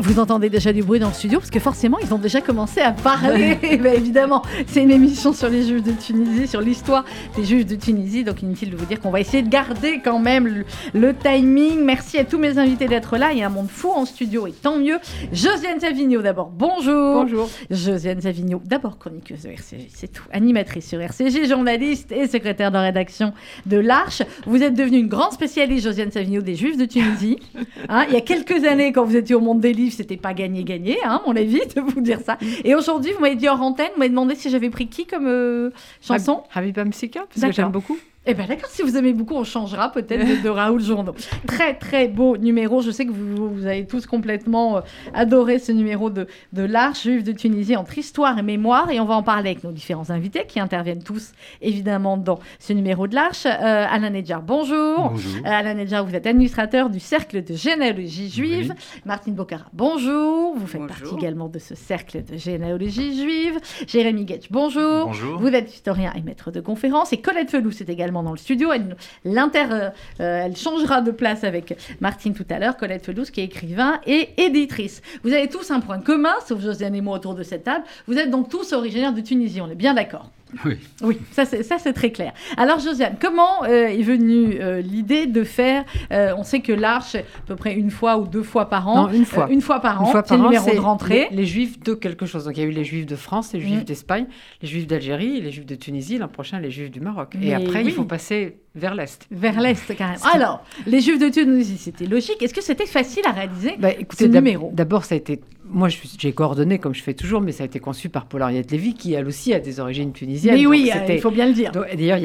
Vous entendez déjà du bruit dans le studio parce que forcément ils ont déjà commencé à parler. Ben, évidemment, c'est une émission sur les Juifs de Tunisie, sur l'histoire des Juifs de Tunisie. Donc inutile de vous dire qu'on va essayer de garder quand même le, le timing. Merci à tous mes invités d'être là. Il y a un monde fou en studio et tant mieux. Josiane Savigno d'abord, bonjour. Bonjour. Josiane Savigno, d'abord chroniqueuse de RCJ, c'est tout. Animatrice sur RCJ, journaliste et secrétaire de rédaction de l'Arche. Vous êtes devenue une grande spécialiste, Josiane Savigno, des Juifs de Tunisie. Hein, il y a quelques années, quand vous étiez au monde des livres, c'était pas gagné-gagné, hein, mon avis, de vous dire ça. Et aujourd'hui, vous m'avez dit hors antenne, vous m'avez demandé si j'avais pris qui comme euh, chanson. Habiba Msika, parce que j'aime beaucoup. Eh bien d'accord, si vous aimez beaucoup, on changera peut-être de, de Raoul Journeau. Très très beau numéro, je sais que vous, vous avez tous complètement euh, adoré ce numéro de, de l'Arche juive de Tunisie entre histoire et mémoire, et on va en parler avec nos différents invités qui interviennent tous évidemment dans ce numéro de l'Arche. Euh, Alain Nedjar, bonjour. Bonjour. Euh, Alain Nedjar, vous êtes administrateur du Cercle de généalogie juive. Martine Bocara, bonjour. Vous faites Bonjour. partie également de ce Cercle de généalogie juive. Jérémy Getch, bonjour. Bonjour. Vous êtes historien et maître de conférence. Et Colette Felous est également dans le studio. Euh, euh, elle changera de place avec Martine tout à l'heure. Colette Felous qui est écrivain et éditrice. Vous avez tous un point commun, sauf Josiane et moi autour de cette table. Vous êtes donc tous originaires de Tunisie. On est bien d'accord Oui. oui, ça c'est, ça c'est très clair. Alors Josiane, comment euh, est venue euh, l'idée de faire, euh, on sait que l'Arche, à peu près une fois ou deux fois par an, Non, une fois. euh, une fois par an, Une fois c'est le par an, numéro de rentrée. Les, les juifs de quelque chose. Donc il y a eu les juifs de France, les juifs Mm. d'Espagne, les juifs d'Algérie, les juifs de Tunisie, l'an prochain les juifs du Maroc. Mais Et après, oui. il faut passer vers l'Est. Vers l'Est, carrément. Alors, les Juifs de Tunisie, c'était logique. Est-ce que c'était facile à réaliser Bah, écoutez, numéro? d'abord, ça a été. Moi, j'ai coordonné comme je fais toujours, mais ça a été conçu par Paul Henriette Lévy, qui elle aussi a des origines tunisiennes. Mais oui, il faut bien le dire. D'ailleurs,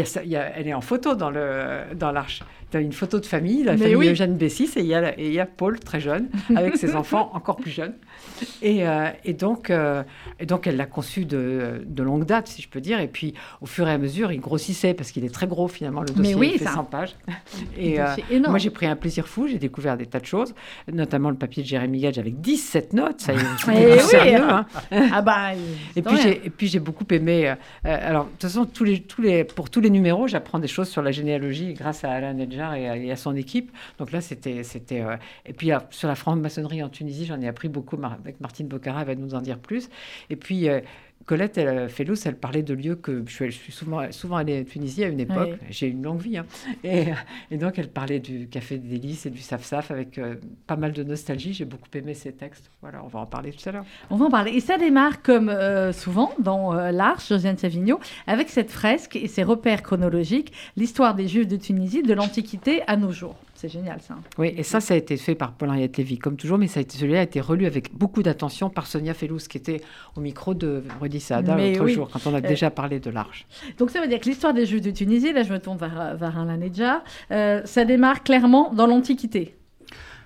elle est en photo dans le dans l'arche. Tu as une photo de famille, la Mais famille oui. Eugène Bessis, et il y a, la- et il y a Paul, très jeune, avec ses enfants encore plus jeunes. Et, euh, et donc, euh, et donc, elle l'a conçu de, de longue date, si je peux dire. Et puis, au fur et à mesure, il grossissait, parce qu'il est très gros, finalement, le Mais dossier oui, il fait ça. 100 pages. Et euh, moi, j'ai pris un plaisir fou, j'ai découvert des tas de choses, notamment le papier de Jérémy Gage avec 17 notes, ça y est, c'était oui, sérieux, hein. ah bah, Et puis j'ai et puis j'ai beaucoup aimé. alors de toute façon tous les tous les pour tous les numéros j'apprends des choses sur la généalogie grâce à Alain Nedjar et à, et à son équipe. Donc là c'était c'était et puis sur la franc-maçonnerie en Tunisie j'en ai appris beaucoup avec Martine Bocara elle va nous en dire plus. Et puis euh, Colette elle, euh, Felous, elle parlait de lieux que je suis, je suis souvent, souvent allée en Tunisie à une époque. Oui. J'ai une longue vie. hein. Et, et donc, elle parlait du Café des Délices et du Saf-Saf avec euh, pas mal de nostalgie. J'ai beaucoup aimé ces textes. Voilà, on va en parler tout à l'heure. On va en parler. Et ça démarre, comme euh, souvent dans euh, l'Arche, Josiane Savigno, avec cette fresque et ses repères chronologiques, l'histoire des Juifs de Tunisie de l'Antiquité à nos jours. C'est génial, ça. Oui, et ça, ça a été fait par Paul-Henriette Lévy, comme toujours, mais celui-là a été relu avec beaucoup d'attention par Sonia Felous, qui était au micro de Rudy Saada l'autre oui. jour, quand on a Euh, déjà parlé de l'Arche. Donc ça veut dire que l'histoire des Juifs de Tunisie, là je me tourne vers, vers Alain Nedjar, euh, ça démarre clairement dans l'Antiquité.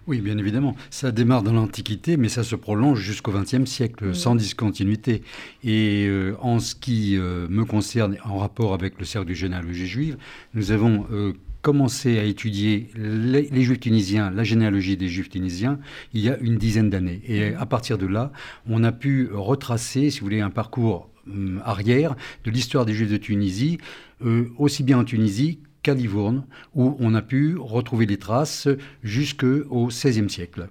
Oui, bien évidemment. Ça démarre dans l'Antiquité, mais ça se prolonge jusqu'au XXe siècle, sans discontinuité. Et euh, en ce qui euh, me concerne, en rapport avec le cercle de généalogie juive, nous avons euh, commencé à étudier les, Juifs tunisiens, la généalogie des Juifs tunisiens, il y a une dizaine d'années. Et à partir de là, on a pu retracer, si vous voulez, un parcours hum, arrière de l'histoire des Juifs de Tunisie, euh, aussi bien en Tunisie qu'à Livourne, où on a pu retrouver les traces jusqu'au XVIe siècle.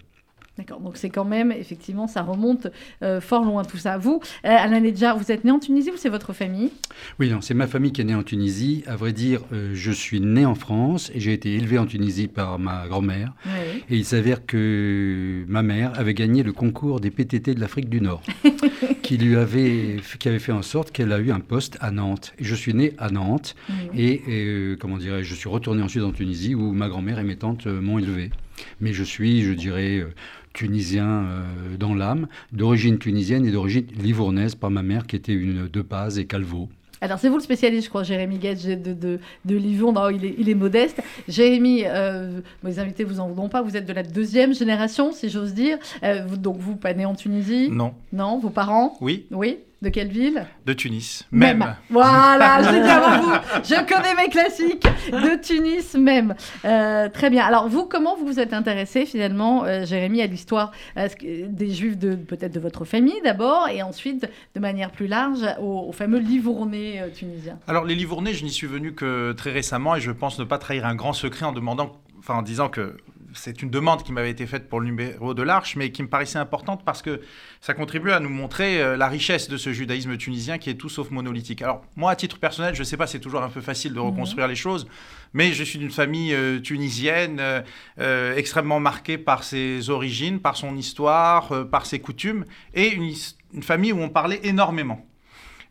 D'accord, donc c'est quand même, effectivement, ça remonte euh, fort loin tout ça. Vous, euh, Alain vous êtes né en Tunisie ou c'est votre famille? Oui, non, c'est ma famille qui est née en Tunisie. À vrai dire, euh, je suis né en France et j'ai été élevé en Tunisie par ma grand-mère. Oui. Et il s'avère que ma mère avait gagné le concours des PTT de l'Afrique du Nord, qui lui avait, qui avait fait en sorte qu'elle a eu un poste à Nantes. Et je suis né à Nantes et, euh, comment dirais je suis retourné ensuite en Tunisie où ma grand-mère et mes tantes m'ont élevé. Mais je suis, je dirais, euh, tunisien euh, dans l'âme, d'origine tunisienne et d'origine livournaise par ma mère qui était une de Paz et Calvo. Alors, c'est vous le spécialiste, je crois, Jérémy Gage de, de, de Livon. Non, il est, il est modeste. Jérémy, euh, mes invités vous en voudront pas. Vous êtes de la deuxième génération, si j'ose dire. Euh, vous- donc, vous, pas né en Tunisie Non. Non Vos parents Oui. Oui De quelle ville De Tunis. Même. Voilà, je dit avant vous. Je connais mes classiques. De Tunis même. Euh, très bien. Alors, vous, comment vous vous êtes intéressé finalement, euh, Jérémy, à l'histoire euh, des Juifs de peut-être de votre famille d'abord, et ensuite, de manière plus large, aux, fameux livournés tunisiens Alors, les livournés, je n'y suis venu que très récemment, et je pense ne pas trahir un grand secret en demandant, enfin, en disant que c'est une demande qui m'avait été faite pour le numéro de l'Arche, mais qui me paraissait importante parce que ça contribue à nous montrer euh, la richesse de ce judaïsme tunisien qui est tout sauf monolithique. Alors, moi, à titre personnel, je ne sais pas, c'est toujours un peu facile de reconstruire mhm. les choses, mais je suis d'une famille euh, tunisienne euh, extrêmement marquée par ses origines, par son histoire, par ses coutumes, et une famille où on parlait énormément.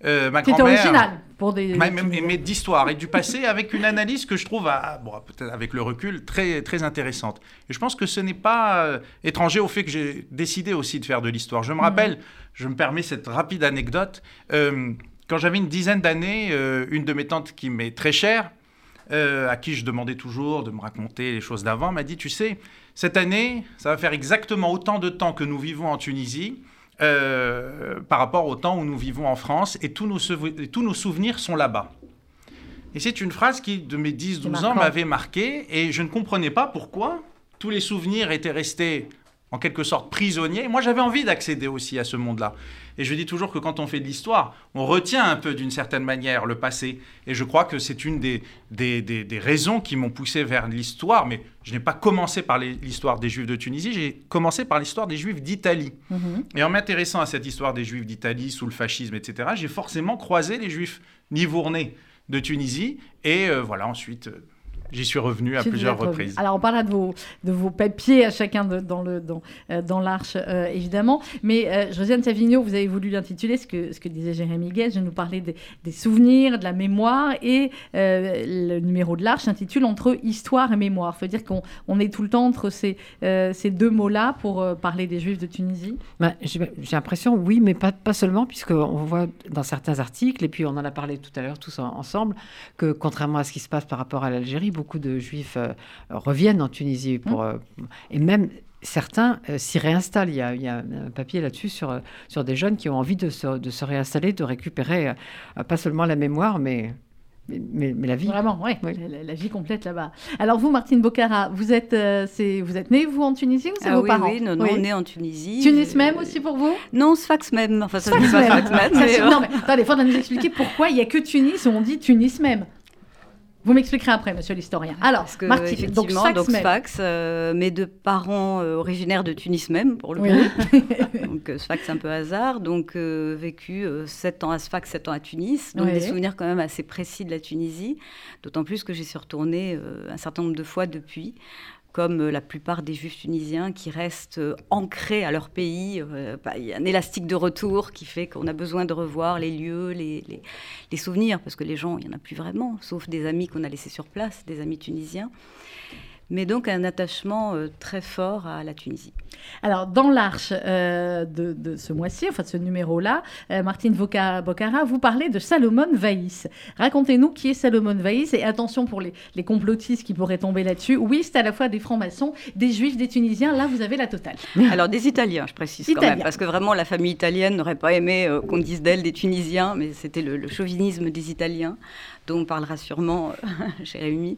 Euh, ma grand original pour des. mais, d'histoire et du passé avec une analyse que je trouve, bon, peut-être avec le recul, très, très intéressante. Et je pense que ce n'est pas euh, étranger au fait que j'ai décidé aussi de faire de l'histoire. Je me mhm. rappelle, je me permets cette rapide anecdote. Euh, quand j'avais une dizaine d'années, une de mes tantes qui m'est très chère, à qui je demandais toujours de me raconter les choses d'avant, m'a dit, tu sais, cette année, ça va faire exactement autant de temps que nous vivons en Tunisie. Euh, par rapport au temps où nous vivons en France et tous nos, tous nos souvenirs sont là-bas. Et c'est une phrase qui, de mes 10-12 ans, m'avait marqué et je ne comprenais pas pourquoi tous les souvenirs étaient restés en quelque sorte prisonniers. Moi, j'avais envie d'accéder aussi à ce monde-là. Et je dis toujours que quand on fait de l'histoire, on retient un peu d'une certaine manière le passé. Et je crois que c'est une des, des, des, raisons qui m'ont poussé vers l'histoire. Mais je n'ai pas commencé par l'histoire des Juifs de Tunisie, j'ai commencé par l'histoire des Juifs d'Italie. Mhm. Et en m'intéressant à cette histoire des Juifs d'Italie sous le fascisme, etc., j'ai forcément croisé les Juifs nivournais de Tunisie. Et euh, voilà, ensuite... Euh, J'y suis revenu à plusieurs reprises. Alors, on parlera de vos, de vos papiers à chacun dans, le, dans, euh, dans l'Arche, euh, évidemment. Mais euh, Josiane Savigno, vous avez voulu l'intituler, ce que, ce que disait Jérémy Guez, je nous parlais des, des, souvenirs, de la mémoire. Et le numéro de l'Arche s'intitule Entre histoire et mémoire. Il faut dire qu'on on est tout le temps entre ces, ces deux mots-là pour parler des Juifs de Tunisie bah, J'ai l'impression, oui, mais pas, pas seulement, puisqu'on voit dans certains articles, et puis on en a parlé tout à l'heure tous ensemble, que contrairement à ce qui se passe par rapport à l'Algérie, beaucoup de juifs euh, reviennent en Tunisie pour, mmh. euh, et même certains euh, s'y réinstallent. Il y, a, il y, a, un papier là-dessus sur, sur des jeunes qui ont envie de se, de se réinstaller, de récupérer pas seulement la mémoire, mais mais, mais, la vie. Vraiment, oui, La, vie complète là-bas. Alors vous, Martine Bocara, vous êtes, c'est, vous êtes née, vous, en Tunisie ou c'est ah vos oui, parents Oui, non, non, on est en Tunisie. Tunis même aussi pour vous? Non, Sfax même. Enfin, ça Sfax même. Sfax même mais Non, mais attendez, il faudra nous expliquer pourquoi il n'y a que Tunis où on dit Tunis même. Vous m'expliquerez après, monsieur l'historien. Alors, Parce que, donc Sfax, euh, mes deux parents euh, originaires de Tunis même, pour le coup. donc euh, Sfax un peu hasard. Donc vécu 7 ans à Sfax, 7 ans à Tunis. Donc des souvenirs quand même assez précis de la Tunisie. D'autant plus que j'y suis retournée un certain nombre de fois depuis comme euh, la plupart des juifs tunisiens qui restent euh, ancrés à leur pays. Euh, bah, il y a un élastique de retour qui fait qu'on a besoin de revoir les lieux, les, les souvenirs, parce que les gens, il n'y en a plus vraiment, sauf des amis qu'on a laissés sur place, des amis tunisiens mais donc un attachement euh, très fort à la Tunisie. Alors, dans l'arche euh, de, ce mois-ci, enfin de ce numéro-là, euh, Martine Bocara, vous parlez de Salomon Vaïs. Racontez-nous qui est Salomon Vaïs et attention pour les, complotistes qui pourraient tomber là-dessus. Oui, c'est à la fois des francs-maçons, des juifs, des tunisiens. Là, vous avez la totale. Alors, des Italiens, je précise quand même, parce que vraiment, la famille italienne n'aurait pas aimé qu'on dise d'elle des Tunisiens, mais c'était le, le, chauvinisme des Italiens, dont on parlera sûrement Jérémy.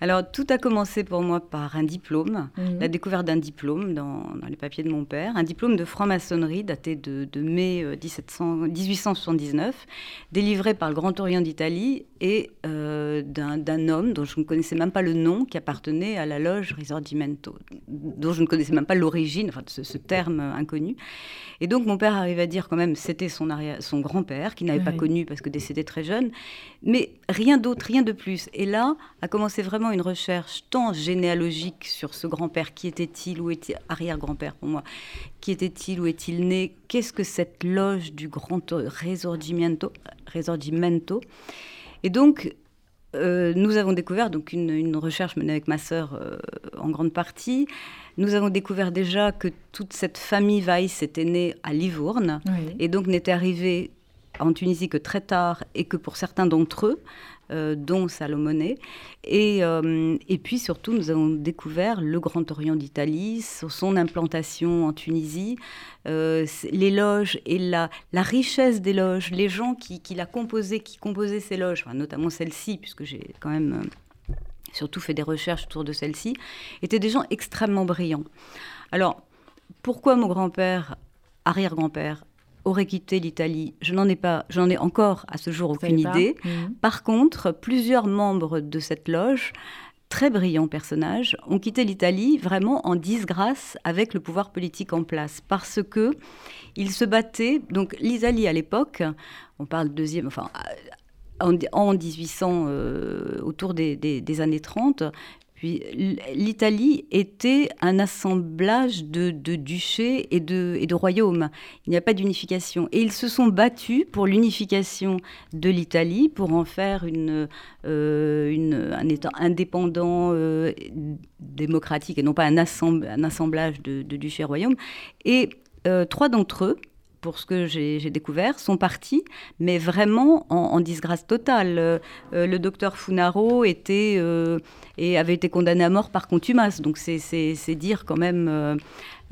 Alors, tout a commencé pour moi par un diplôme, mhm. la découverte d'un diplôme dans, les papiers de mon père, un diplôme de franc-maçonnerie daté de, mai 1879, euh, délivré par le Grand Orient d'Italie et euh, d'un homme dont je ne connaissais même pas le nom, qui appartenait à la loge Risorgimento, dont je ne connaissais même pas l'origine, enfin ce, ce, terme inconnu. Et donc mon père arrive à dire quand même c'était son, son grand-père, qui n'avait pas connu parce que décédé très jeune, mais rien d'autre, rien de plus. Et là a commencé vraiment une recherche tant généalogique sur ce grand-père, qui était-il, ou était arrière-grand-père pour moi, qui était-il, où est-il né, qu'est-ce que cette loge du grand Risorgimento, Risorgimento et donc, euh, nous avons découvert, donc une, recherche menée avec ma sœur euh, en grande partie, nous avons découvert déjà que toute cette famille Weiss était née à Livourne et donc n'était arrivée en Tunisie que très tard et que pour certains d'entre eux, dont Salomone. Et, euh, et puis surtout, nous avons découvert le Grand Orient d'Italie, son implantation en Tunisie, euh, les loges et la, la, richesse des loges, les gens qui, qui la composaient, qui composaient ces loges, notamment celle-ci, puisque j'ai quand même surtout fait des recherches autour de celle-ci, étaient des gens extrêmement brillants. Alors, pourquoi mon grand-père, arrière-grand-père, aurait quitté l'Italie Je n'en ai pas, j'en ai encore à ce jour aucune idée. Mhm. Par contre, plusieurs membres de cette loge très brillants personnages, ont quitté l'Italie vraiment en disgrâce avec le pouvoir politique en place, parce que ils se battaient. Donc l'Italie à l'époque, on parle deuxième, enfin en, 1800, euh, autour des, des, années 30, l'Italie était un assemblage de, duchés et de, royaumes. Il n'y a pas d'unification. Et ils se sont battus pour l'unification de l'Italie, pour en faire euh, un État indépendant, euh, démocratique, et non pas un, un assemblage de, duchés et royaumes. Et euh, trois d'entre eux, pour ce que j'ai découvert, sont partis, mais vraiment en, disgrâce totale. Euh, euh, le docteur Funaro était, euh, et avait été condamné à mort par contumace, donc c'est dire quand même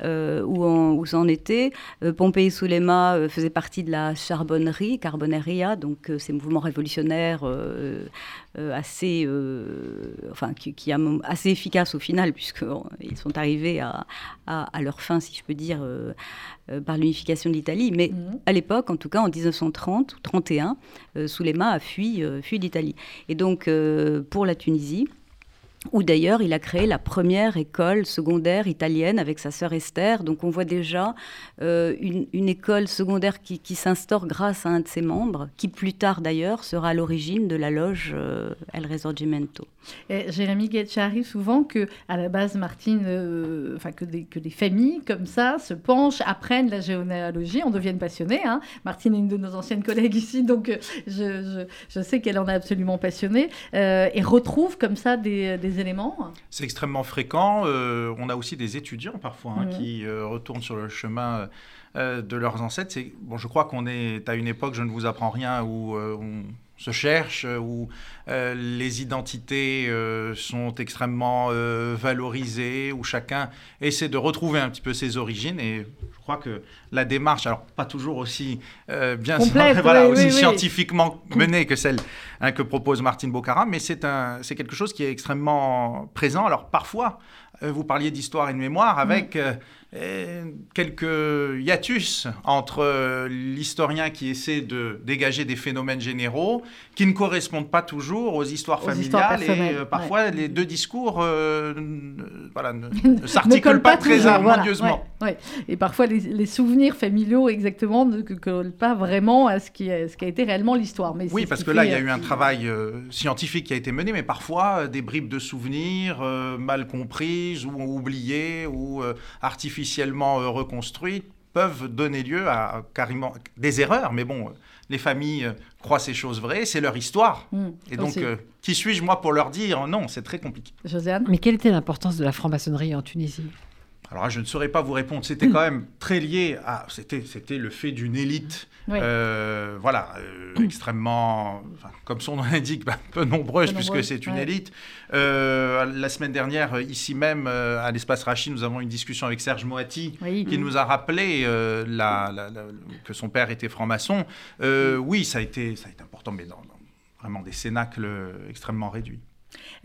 euh, où, où, en était. Euh, Pompéi Soulema euh, faisait partie de la charbonnerie, Carboneria, donc ces mouvements révolutionnaires assez, enfin, qui, qui assez efficaces au final, puisqu'ils sont arrivés à, à, leur fin, si je peux dire, par l'unification de l'Italie. Mais mhm. à l'époque, en tout cas en 1930 ou 31, Soulema a fui, fui l'Italie. Et donc, pour la Tunisie, où d'ailleurs il a créé la première école secondaire italienne avec sa sœur Esther. Donc on voit déjà euh, une, école secondaire qui, s'instaure grâce à un de ses membres, qui plus tard d'ailleurs sera à l'origine de la loge euh, El Resorgimento. Et Jérémy Guetch arrive souvent que, à la base, Martine, euh, enfin que, des, que des familles comme ça se penchent, apprennent la généalogie, on devienne passionné. Hein. Martine est une de nos anciennes collègues ici, donc je, je, sais qu'elle en est absolument passionnée et retrouve comme ça des, des éléments C'est extrêmement fréquent. Euh, on a aussi des étudiants parfois hein, qui euh, retournent sur le chemin euh, de leurs ancêtres. Bon, je crois qu'on est à une époque, je ne vous apprends rien, où on se cherche, où les identités sont extrêmement valorisées, où chacun essaie de retrouver un petit peu ses origines. Et je crois que la démarche, alors pas toujours aussi bien voilà, aussi scientifiquement menée que celle hein, que propose Martine Bocara, mais c'est quelque chose qui est extrêmement présent. Alors parfois, vous parliez d'histoire et de mémoire avec mm quelques hiatus entre euh, l'historien qui essaie de dégager des phénomènes généraux qui ne correspondent pas toujours aux histoires familiales et euh, parfois les deux discours euh, voilà, ne, s'articulent pas, très harmonieusement. Et parfois les, souvenirs familiaux exactement ne collent pas vraiment à ce qui, ce qui a été réellement l'histoire. oui, parce que là, il y a eu un travail scientifique qui a été mené, mais parfois des bribes de souvenirs mal comprises ou oubliées ou artificielles officiellement euh, reconstruites peuvent donner lieu à carrément des erreurs, mais bon, les familles euh, croient ces choses vraies, c'est leur histoire. Mmh, et donc, euh, qui suis-je moi pour leur dire non C'est très compliqué. Josiane? Mais quelle était l'importance de la franc-maçonnerie en Tunisie? Alors je ne saurais pas vous répondre. C'était quand même très lié à. C'était, c'était le fait d'une élite, euh, voilà, euh, extrêmement, comme son nom l'indique, bah, peu nombreuse puisque c'est une élite. Euh, la semaine dernière, ici même à l'espace Rachid, nous avons une discussion avec Serge Moati qui nous a rappelé la, que son père était franc-maçon. oui, ça a été, ça a été important, mais dans vraiment des cénacles extrêmement réduits.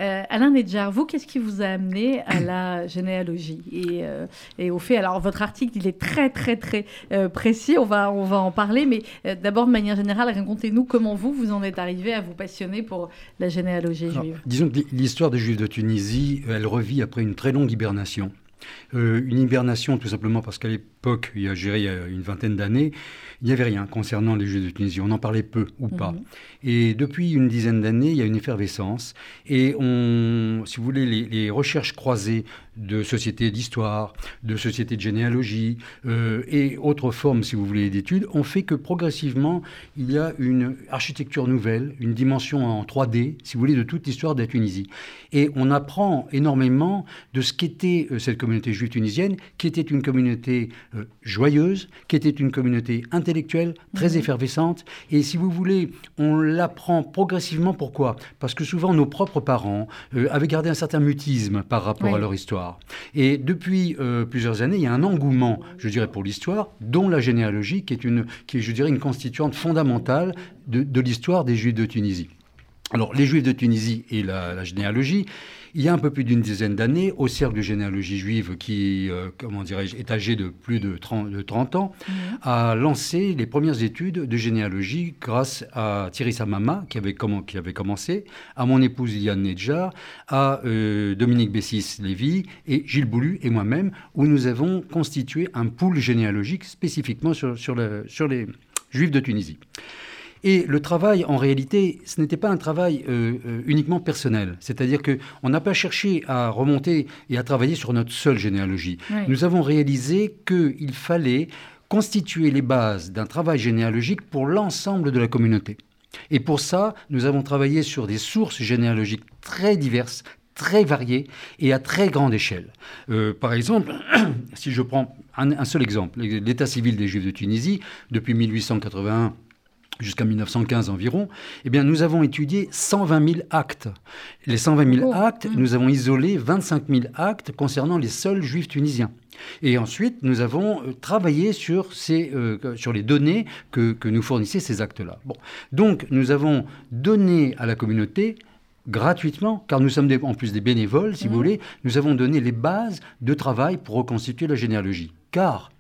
Euh, Alain Nedjar, vous, qu'est-ce qui vous a amené à la généalogie et, euh, et, au fait Alors, votre article, il est très, très, très euh, précis. On va, on va en parler. Mais d'abord, de manière générale, racontez-nous comment vous, vous en êtes arrivé à vous passionner pour la généalogie juive. Disons que l'histoire des Juifs de Tunisie, elle revit après une très longue hibernation. une hibernation tout simplement parce qu'à l'époque, il y a, a une vingtaine d'années, il n'y avait rien concernant les Juifs de Tunisie. On en parlait peu ou pas. Mhm. Et depuis une dizaine d'années, il y a une effervescence. Et on, si vous voulez, les, recherches croisées de sociétés d'histoire, de sociétés de généalogie euh, et autres formes, si vous voulez, d'études, ont fait que progressivement, il y a une architecture nouvelle, une dimension en 3D, si vous voulez, de toute l'histoire de la Tunisie. Et on apprend énormément de ce qu'était euh, cette communauté communauté juive tunisienne, qui était une communauté euh, joyeuse, qui était une communauté intellectuelle, très mhm. effervescente. Et si vous voulez, on l'apprend progressivement. Pourquoi? Parce que souvent, nos propres parents euh, avaient gardé un certain mutisme par rapport à leur histoire. Et depuis euh, plusieurs années, il y a un engouement, je dirais, pour l'histoire, dont la généalogie, qui est, une, qui est, je dirais, une constituante fondamentale de, de l'histoire des Juifs de Tunisie. Alors, les Juifs de Tunisie et la, généalogie, il y a un peu plus d'une dizaine d'années, au Cercle de généalogie juive, qui, euh, comment dirais-je, est âgé de plus de 30, ans, mhm. a lancé les premières études de généalogie grâce à Thierry Samama, qui avait, qui avait commencé, à mon épouse Yann Nedjar, à euh, Dominique Bessis-Lévy et Gilles Boulu et moi-même, où nous avons constitué un pool généalogique spécifiquement sur, sur les Juifs de Tunisie. Et le travail, en réalité, ce n'était pas un travail euh, euh, uniquement personnel. C'est-à-dire qu'on n'a pas cherché à remonter et à travailler sur notre seule généalogie. Nous avons réalisé qu'il fallait constituer les bases d'un travail généalogique pour l'ensemble de la communauté. Et pour ça, nous avons travaillé sur des sources généalogiques très diverses, très variées et à très grande échelle. Euh, par exemple, si je prends un, un seul exemple, l'état civil des Juifs de Tunisie, depuis 1881, jusqu'à 1915 environ, eh bien, nous avons étudié 120 000 actes. Les 120 000 actes, nous avons isolé 25 000 actes concernant les seuls juifs tunisiens. Et ensuite, nous avons euh, travaillé sur, ces, euh, sur les données que, que nous fournissaient ces actes-là. Bon. Donc, nous avons donné à la communauté gratuitement, car nous sommes en plus des bénévoles, si vous mmh. voulez, nous avons donné les bases de travail pour reconstituer la généalogie. Car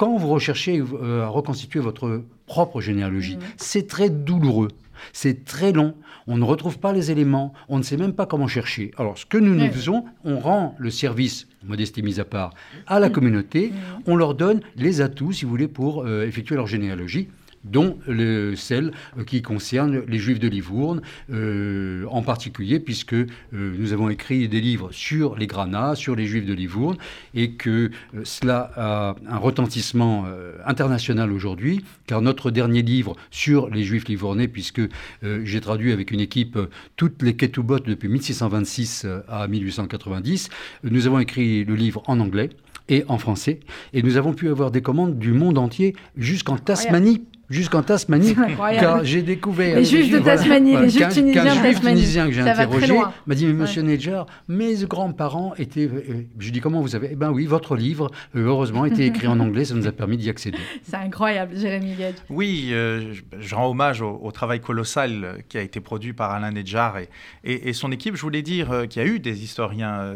quand vous recherchez euh, à reconstituer votre propre généalogie, mmh. c'est très douloureux. C'est très long, on ne retrouve pas les éléments, on ne sait même pas comment chercher. Alors ce que nous nous faisons, on rend le service, modestie mise à part, à la mmh. communauté, mmh. on leur donne les atouts, si vous voulez, pour euh, effectuer leur généalogie dont le, celle euh, qui concerne les Juifs de Livourne, euh, en particulier puisque euh, nous avons écrit des livres sur les Granats, sur les Juifs de Livourne, et que cela a un retentissement international aujourd'hui, car notre dernier livre sur les Juifs livournais, puisque j'ai traduit avec une équipe toutes les Ketubot depuis 1626 à 1890, nous avons écrit le livre en anglais et en français. Et nous avons pu avoir des commandes du monde entier jusqu'en Tasmanie jusqu'en Tasmanie, car j'ai découvert... Les juifs de Tasmanie, les juifs tunisiens de Tasmanie. tunisien que j'ai interrogé m'a dit, mais monsieur Nedjar, mes grands-parents étaient... Euh, je dis, comment vous avez Eh bien oui, votre livre, euh, heureusement, était écrit en anglais, ça nous a permis d'y accéder. C'est incroyable, Jérémy Gage. Oui, euh, je rends hommage au, travail colossal qui a été produit par Alain Nedjar et, et, son équipe. Je voulais dire qu'il y a eu des historiens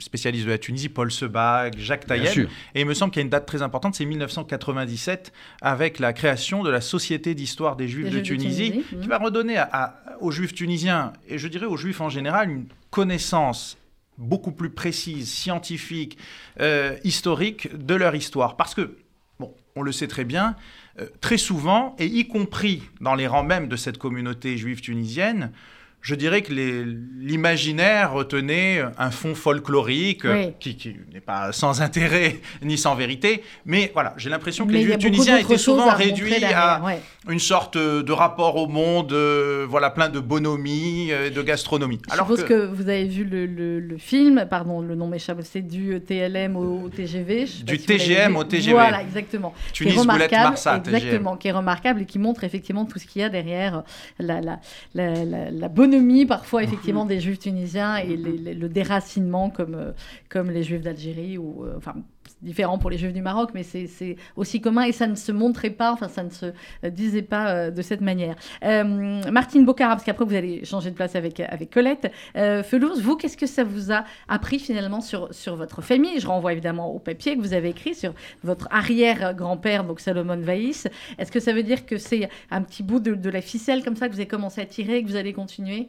spécialistes de la Tunisie, Paul Sebag, Jacques Taïeb, et il me semble qu'il y a une date très importante, c'est 1997, avec la création création de la Société d'histoire des Juifs de Tunisie, qui mhm. va redonner aux Juifs tunisiens, et je dirais aux Juifs en général, une connaissance beaucoup plus précise, scientifique, euh, historique de leur histoire. Parce que, bon, on le sait très bien, euh, très souvent, et y compris dans les rangs même de cette communauté juive tunisienne, je dirais que l'imaginaire retenait un fond folklorique qui, n'est pas sans intérêt ni sans vérité, mais voilà, j'ai l'impression que les tunisiens étaient souvent réduits à une sorte de rapport au monde, euh, voilà, plein de bonhomie, euh, de gastronomie. Je Alors suppose que... vous avez vu le, film, pardon, le nom m'échappe, c'est du TLM au, TGV. Du TGM au TGV. Voilà, exactement. Tunis, Boulette, Marsa, Exactement, qui est remarquable et qui montre effectivement tout ce qu'il y a derrière la, la, la, la parfois effectivement des juifs tunisiens et le déracinement comme, euh, comme les juifs d'Algérie ou euh, enfin différent pour les juifs du Maroc, mais c'est aussi commun et ça ne se montrait pas, enfin ça ne se euh, disait pas de cette manière. Martine Bocara, parce qu'après vous allez changer de place avec, avec Colette. Euh, Felouz, vous, qu'est-ce que ça vous a appris finalement sur, sur votre famille? Je renvoie évidemment au papier que vous avez écrit sur votre arrière-grand-père, donc Salomon Vaïs. Est-ce que ça veut dire que c'est un petit bout de, de la ficelle comme ça que vous avez commencé à tirer et que vous allez continuer?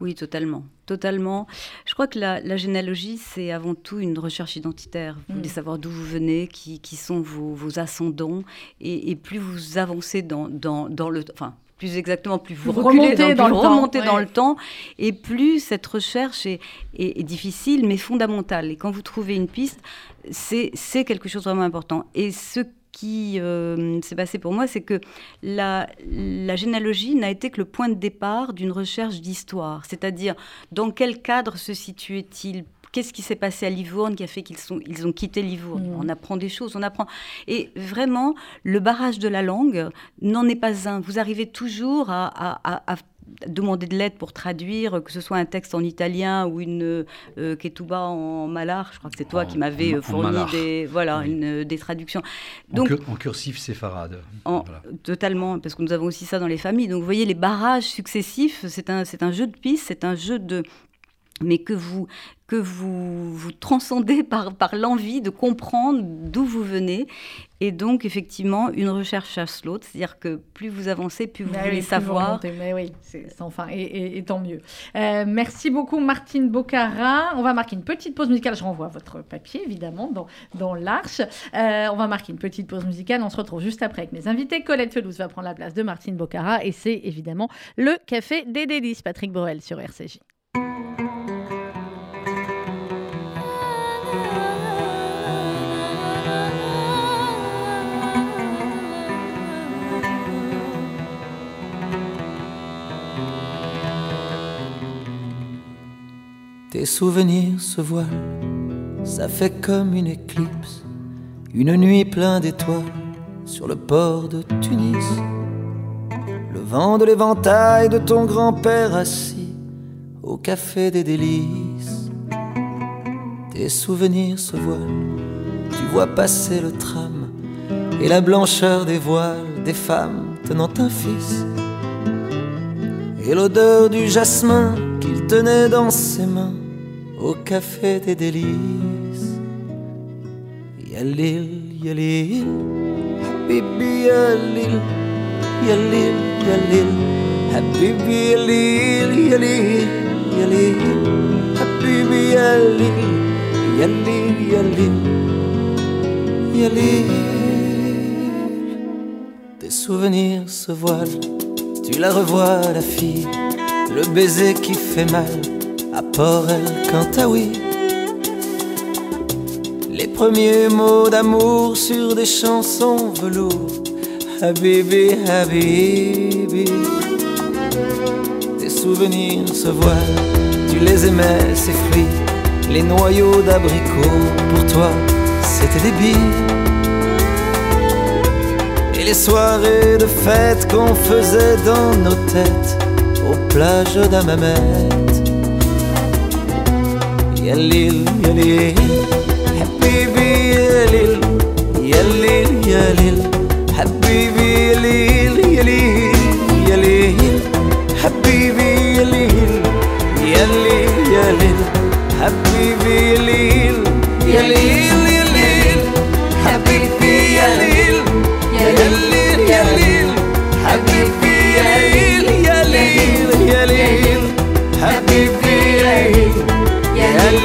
Oui, totalement. Totalement. Je crois que la, généalogie, c'est avant tout une recherche identitaire. Vous voulez mm. savoir d'où vous venez, qui, sont vos, ascendants. Et, plus vous avancez dans, dans, le... Enfin, plus exactement, plus vous, reculez dans, le, remontez dans le temps, et plus cette recherche est, est, difficile, mais fondamentale. Et quand vous trouvez une piste, c'est quelque chose de vraiment important. Et ce qui euh, s'est passé pour moi, c'est que la, la généalogie n'a été que le point de départ d'une recherche d'histoire. C'est-à-dire, dans quel cadre se situait-il? Qu'est-ce qui s'est passé à Livourne qui a fait qu'ils ils ont quitté Livourne? Mmh. On apprend des choses, on apprend. Et vraiment, le barrage de la langue n'en est pas un. Vous arrivez toujours à, à, demander de l'aide pour traduire, que ce soit un texte en italien ou une euh, ketouba en malar. Je crois que c'est toi qui m'avais euh, fourni des, voilà, une, des traductions. Donc, en, cursif séfarade. Totalement, parce que nous avons aussi ça dans les familles. Donc vous voyez, les barrages successifs, c'est un, un jeu de pistes, c'est un jeu de mais que vous, que vous, vous transcendez par, par l'envie de comprendre d'où vous venez. Et donc, effectivement, une recherche chasse l'autre, c'est-à-dire que plus vous avancez, plus vous voulez savoir. mais oui, c'est enfin, et, tant mieux. Euh, merci beaucoup, Martine Bocara. On va marquer une petite pause musicale. Je renvoie votre papier, évidemment, dans, dans l'Arche. Euh, on va marquer une petite pause musicale. On se retrouve juste après avec mes invités. Colette Felouz va prendre la place de Martine Bocara. Et c'est évidemment le Café des Délices. Patrick Borel sur RCJ. Tes souvenirs se voilent, ça fait comme une éclipse, une nuit pleine d'étoiles sur le port de Tunis. Le vent de l'éventail de ton grand-père assis au café des délices. Tes souvenirs se voilent, tu vois passer le tram et la blancheur des voiles des femmes tenant un fils. Et l'odeur du jasmin qu'il tenait dans ses mains au café des délices. Yalil, yalil, habibi yalil, yalil, yalil, habibi yalil, yalil, yalil, habibi yalil, yalil, yalil, yalil. Tes souvenirs se voilent, tu la revois la fille, le baiser qui fait mal à Port El oui Les premiers mots d'amour sur des chansons velours. Habibi, Habibi. Tes souvenirs se voilent, tu les aimais, ces fruits. Les noyaux d'abricots, pour toi, c'était des billes. Et les soirées de fête qu'on faisait dans nos têtes, aux plages يا الليل يا ليل حبيبي يا ليل يا الليل يا ليل حبيبي يا ليل يا ليل يا ليل حبيبي يا ليل يا ليل يا ليل حبيبي يا ليل يا ليل يا ليل حبيبي يا ليل يا ليل يا ليل حبيبي يا ليل Tes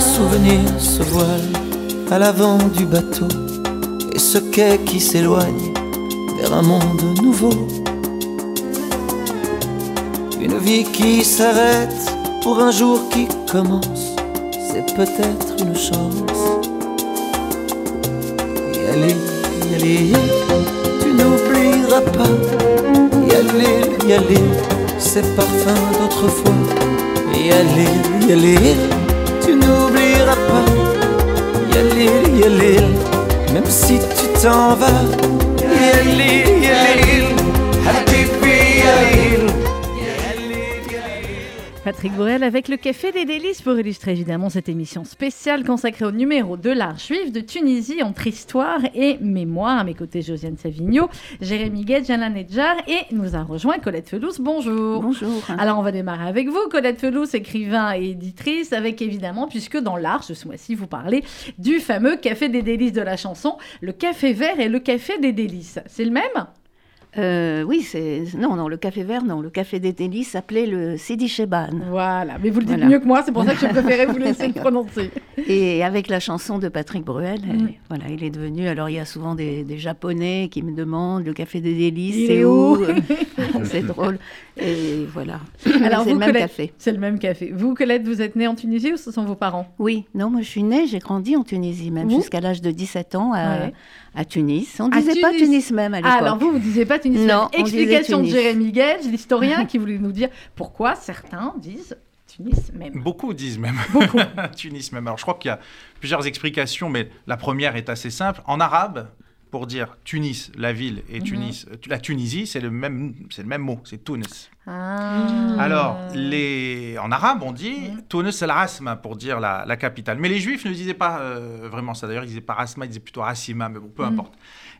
souvenirs se voilent à l'avant du bateau et ce quai qui s'éloigne vers un monde nouveau. Une vie qui s'arrête pour un jour qui commence, c'est peut-être une chance. Tu n'oublieras pas. Yalil, Yalil, ces parfums d'autrefois. Yalil, Yalil, tu n'oublieras pas. Yalil, Yalil, même si tu t'en vas. Yalil, Yalil, Habibi, Patrick Borel avec le Café des Délices pour illustrer évidemment cette émission spéciale consacrée au numéro de l'art juif de Tunisie entre histoire et mémoire. À mes côtés, Josiane Savigno, Jérémy Gued, Jana Nedjar et nous a rejoint Colette Felous. Bonjour. Bonjour. Alors on va démarrer avec vous, Colette Felous, écrivain et éditrice, avec évidemment, puisque dans l'art, ce mois-ci, vous parlez du fameux Café des Délices de la chanson, le Café Vert et le Café des Délices. C'est le même? Euh, oui, c'est non, non, le café vert, non, le café des délices s'appelait le Sidi Sheban. Voilà, mais vous le dites mieux que moi, c'est pour ça que je préférais vous laisser le prononcer. Et avec la chanson de Patrick Bruel, mm. voilà, il est devenu. Alors il y a souvent des, Japonais qui me demandent le café des délices, c'est où, C'est drôle. Et voilà. Alors c'est le même café. C'est le même café. Vous, Colette, vous êtes née en Tunisie ou ce sont vos parents? Oui, non, moi je suis née, j'ai grandi en Tunisie, même jusqu'à l'âge de 17 ans à, à Tunis. On ne disait pas Tunis même à l'époque. alors vous, vous ne disiez pas Tunis Non. Explication de Jérémy Gage, l'historien, qui voulait nous dire pourquoi certains disent Tunis même. Beaucoup disent même. Beaucoup. Tunis même. Alors je crois qu'il y a plusieurs explications, mais la première est assez simple. En arabe, pour dire Tunis, la ville, et mhm. Tunis, la Tunisie, c'est le même, c'est le même mot, c'est Tunis. Ah. Alors, les, en arabe, on dit mhm. Tunis el-Rasma pour dire la, la, capitale. Mais les Juifs ne disaient pas euh, vraiment ça. D'ailleurs, ils disaient pas Rasma, ils disaient plutôt Rasima, mais bon, peu mhm. importe.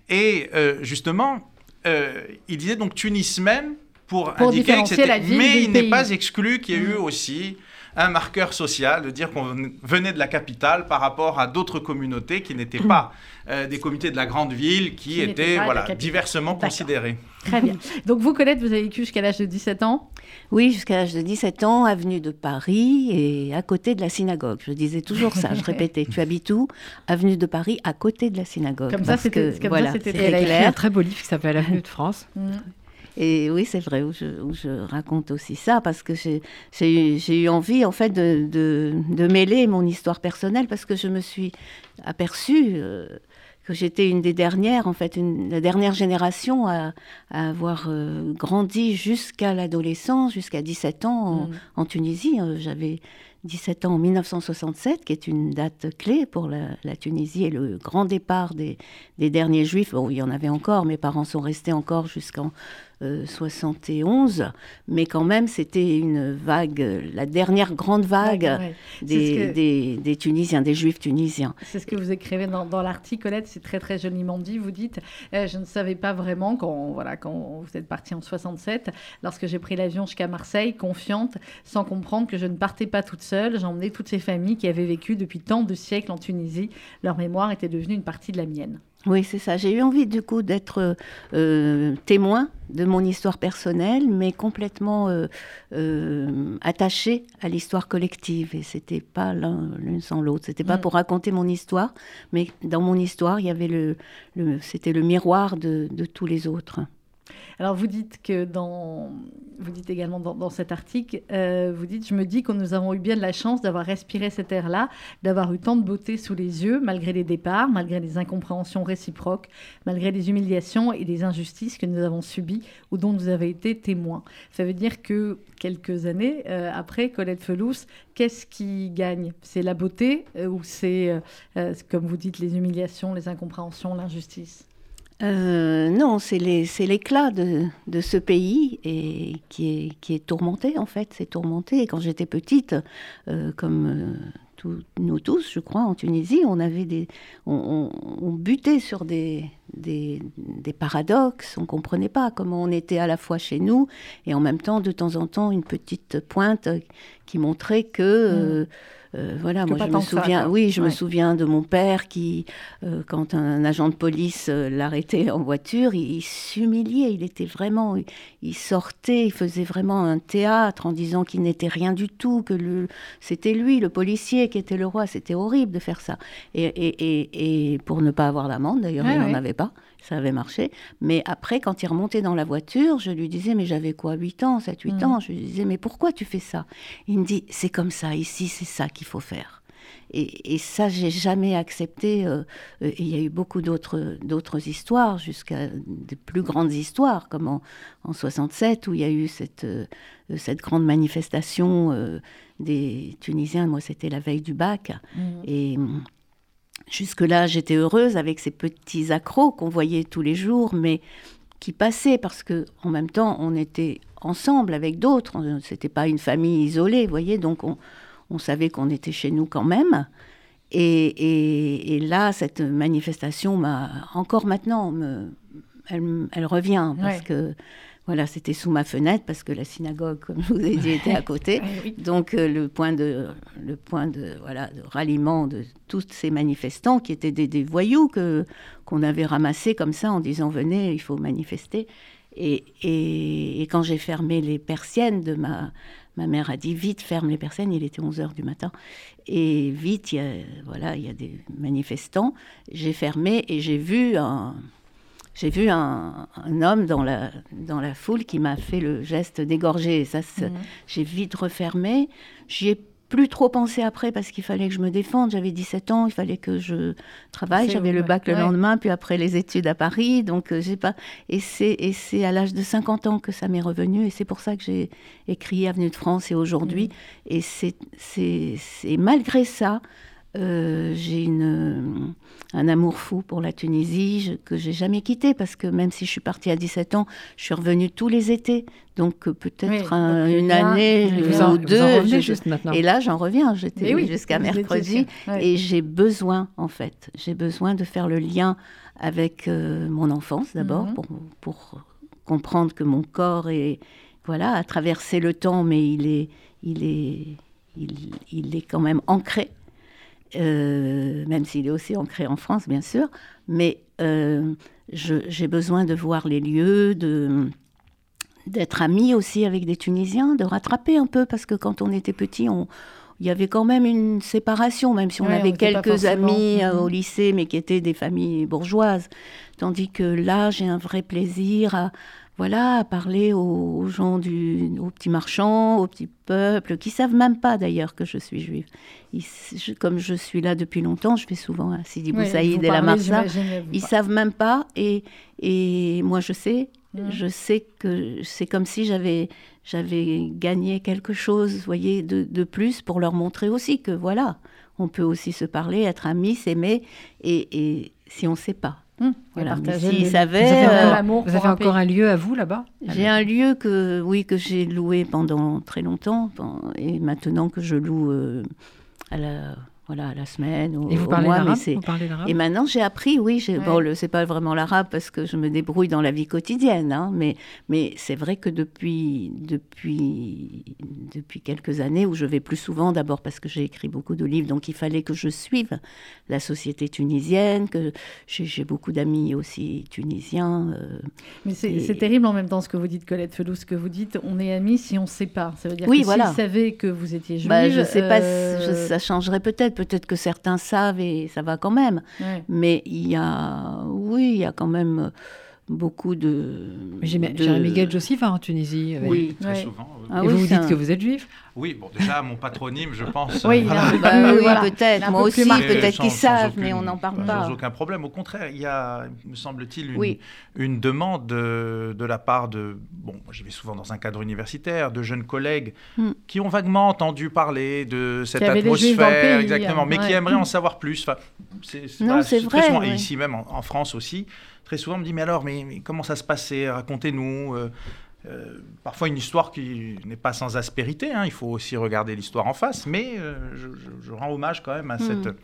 Et euh, justement, euh, ils disaient donc Tunis même pour, indiquer que c'était. Mais il n'est pas exclu qu'il y ait eu aussi un marqueur social, de dire qu'on venait de la capitale par rapport à d'autres communautés qui n'étaient pas euh, des communautés de la grande ville, qui, étaient voilà, diversement considérées. Très bien. Donc vous, Colette, vous avez vécu jusqu'à l'âge de 17 ans? Oui, jusqu'à l'âge de 17 ans, avenue de Paris et à côté de la synagogue. Je disais toujours ça, je répétais. tu habites où? Avenue de Paris, à côté de la synagogue. Comme ça, c'était voilà, clair. un très beau livre qui s'appelle Avenue de France. Et oui, c'est vrai, où je, raconte aussi ça, parce que j'ai eu envie, en fait, de, de, mêler mon histoire personnelle, parce que je me suis aperçue euh, que j'étais une des dernières, en fait, une, la dernière génération à, avoir euh, grandi jusqu'à l'adolescence, jusqu'à 17 ans en, mm. en Tunisie. Euh, j'avais 17 ans en 1967, qui est une date clé pour la, Tunisie et le grand départ des, des derniers juifs. Bon, il y en avait encore, mes parents sont restés encore jusqu'en 71, euh, mais quand même, c'était une vague, la dernière grande vague des, des, Tunisiens, des Juifs tunisiens. C'est ce que vous écrivez dans, dans l'article, Colette, c'est très très joliment dit. Vous dites, euh, je ne savais pas vraiment quand, voilà, quand vous êtes parti en 67, lorsque j'ai pris l'avion jusqu'à Marseille, confiante, sans comprendre que je ne partais pas toute seule. J'emmenais toutes ces familles qui avaient vécu depuis tant de siècles en Tunisie. Leur mémoire était devenue une partie de la mienne. Oui, c'est ça. J'ai eu envie du coup d'être euh, témoin de mon histoire personnelle, mais complètement euh, euh, attachée à l'histoire collective. Et c'était pas l'une sans l'autre. C'était pas mm. pour raconter mon histoire, mais dans mon histoire, il y avait le, c'était le miroir de tous les autres. Alors vous dites que dans, vous dites également dans, cet article, euh, vous dites, je me dis que nous avons eu bien de la chance d'avoir respiré cet air-là, d'avoir eu tant de beauté sous les yeux, malgré les départs, malgré les incompréhensions réciproques, malgré les humiliations et les injustices que nous avons subies ou dont nous avons été témoins. Ça veut dire que quelques années euh, après Colette Felous, qu'est-ce qui gagne? C'est la beauté euh, ou c'est, comme vous dites, les humiliations, les incompréhensions, l'injustice? Euh, non, c'est l'éclat de, de, ce pays et qui est, qui est tourmenté en fait. C'est tourmenté. Et quand j'étais petite, euh, comme euh, nous tous, je crois, en Tunisie, on avait des, on, butait sur des, des, des, paradoxes. On comprenait pas comment on était à la fois chez nous et en même temps, de temps en temps, une petite pointe qui montrait que mmh. Euh, voilà, moi je me souviens, oui, je me souviens de mon père qui, euh, quand un agent de police euh, l'arrêtait en voiture, il, s'humiliait. Il était vraiment, il, sortait, il faisait vraiment un théâtre en disant qu'il n'était rien du tout, que c'était lui, le policier, qui était le roi. C'était horrible de faire ça. Et, et, et, pour ne pas avoir d'amende, d'ailleurs, il n'en avait pas ça avait marché. Mais après, quand il remontait dans la voiture, je lui disais, mais j'avais quoi, 8 ans, 7, 8 mm. ans? Je lui disais, mais pourquoi tu fais ça? Il me dit, c'est comme ça, ici, c'est ça qu'il faut faire. Et, et ça, j'ai jamais accepté. Euh, euh, il y a eu beaucoup d'autres, d'autres histoires, jusqu'à des plus grandes histoires, comme en, en 67, où il y a eu cette, euh, cette grande manifestation des Tunisiens. Moi, c'était la veille du bac. Mm. Et Jusque-là, j'étais heureuse avec ces petits accros qu'on voyait tous les jours, mais qui passaient parce que en même temps, on était ensemble avec d'autres. C'était pas une famille isolée, vous voyez. Donc, on, savait qu'on était chez nous quand même. Et, là, cette manifestation m'a encore maintenant, elle, revient parce que voilà, c'était sous ma fenêtre parce que la synagogue, comme je vous ai dit, était à côté. Donc euh, le point de le point de voilà de ralliement de tous ces manifestants qui étaient des, voyous que qu'on avait ramassés comme ça en disant venez, il faut manifester. Et, et, et quand j'ai fermé les persiennes de ma, ma mère a dit vite ferme les persiennes, il était 11 heures du matin. Et vite, il y a, voilà, il y a des manifestants. J'ai fermé et j'ai vu un, j'ai vu un, un, homme dans la, dans la foule qui m'a fait le geste d'égorger. Ça, mmh. j'ai vite refermé. J'y ai plus trop pensé après parce qu'il fallait que je me défende. J'avais 17 ans, il fallait que je travaille. J'avais le bac le lendemain, puis après les études à Paris. Donc euh, j'ai pas. Et c'est et c'est à l'âge de 50 ans que ça m'est revenu. Et c'est pour ça que j'ai écrit Avenue de France et aujourd'hui. Mmh. Et c'est c'est malgré ça. Euh, j'ai un amour fou pour la Tunisie je, que j'ai jamais quitté parce que même si je suis partie à 17 ans, je suis revenue tous les étés. Donc euh, peut-être oui, un, une année ou deux. Je, juste maintenant. Et là, j'en reviens. J'étais oui, jusqu'à mercredi ouais. et j'ai besoin, en fait, j'ai besoin de faire le lien avec euh, mon enfance d'abord mm -hmm. pour, pour comprendre que mon corps est voilà a traversé le temps, mais il est il est il, il est quand même ancré euh, même s'il est aussi ancré en France, bien sûr, mais euh, j'ai besoin de voir les lieux, de d'être ami aussi avec des Tunisiens, de rattraper un peu, parce que quand on était petit, on, il y avait quand même une séparation, même si on ouais, avait on quelques amis mm -hmm. au lycée, mais qui étaient des familles bourgeoises. Tandis que là, j'ai un vrai plaisir à, voilà, à parler aux, aux, gens, du, aux petits marchands, aux petits peuples, qui savent même pas d'ailleurs que je suis juive. Ils, je, comme je suis là depuis longtemps, je fais souvent à Sidi oui, Boussaïd et la Marsa, ils savent même pas, et, et moi je sais, mmh. je sais que c'est comme si j'avais j'avais gagné quelque chose, voyez, de, de, plus pour leur montrer aussi que voilà, on peut aussi se parler, être amis, s'aimer, et, et si on ne sait pas. Hum, voilà, s'ils savaient, vous avez, euh, vous avez encore un lieu à vous là-bas? J'ai un lieu que, oui, que j'ai loué pendant très longtemps, et maintenant que je loue euh, à la voilà, à la semaine ou et vous au parlez mois. L'arabe, mais vous parlez et maintenant, j'ai appris, oui. Ouais. Bon, le, c'est pas vraiment l'arabe parce que je me débrouille dans la vie quotidienne, hein, mais, mais c'est vrai que depuis, depuis, depuis quelques années où je vais plus souvent, d'abord parce que j'ai écrit beaucoup de livres, donc il fallait que je suive la société tunisienne, que j'ai, beaucoup d'amis aussi tunisiens. Euh, mais c'est, et... terrible en même temps ce que vous dites, Colette Felou, ce que vous dites, on est amis si on sépare. Ça veut dire oui, que voilà. s'ils savaient que vous étiez juive... Bah, je sais euh... pas, je, ça changerait peut-être peut-être que certains savent et ça va quand même. Ouais. Mais il y a, oui, il y a quand même beaucoup de. J'ai de... Jérémy Gage aussi va en Tunisie. Avec... Oui, très ouais. souvent. Oui. Ah, et vous vous dites un... que vous êtes juif Oui, bon, déjà, mon patronyme, je pense. oui, voilà. bah, oui voilà. peut-être. Moi aussi, peut-être qu'ils savent, aucune, mais on n'en parle pas. Sans aucun problème. Au contraire, il y a, me semble-t-il, une, oui. une demande de, de, la part de. Bon, j'y vais souvent dans un cadre universitaire, de jeunes collègues hmm. qui ont vaguement entendu parler de cette atmosphère, pays, exactement, mais ouais. qui aimeraient en savoir plus. Enfin, c'est, non, c'est vrai. Souvent, et ici même en, en France aussi très souvent me dit mais alors mais, mais comment ça se passait? Racontez-nous euh, euh, parfois une histoire qui n'est pas sans aspérité hein, il faut aussi regarder l'histoire en face mais euh, je, je, je, rends hommage quand même à mmh. cette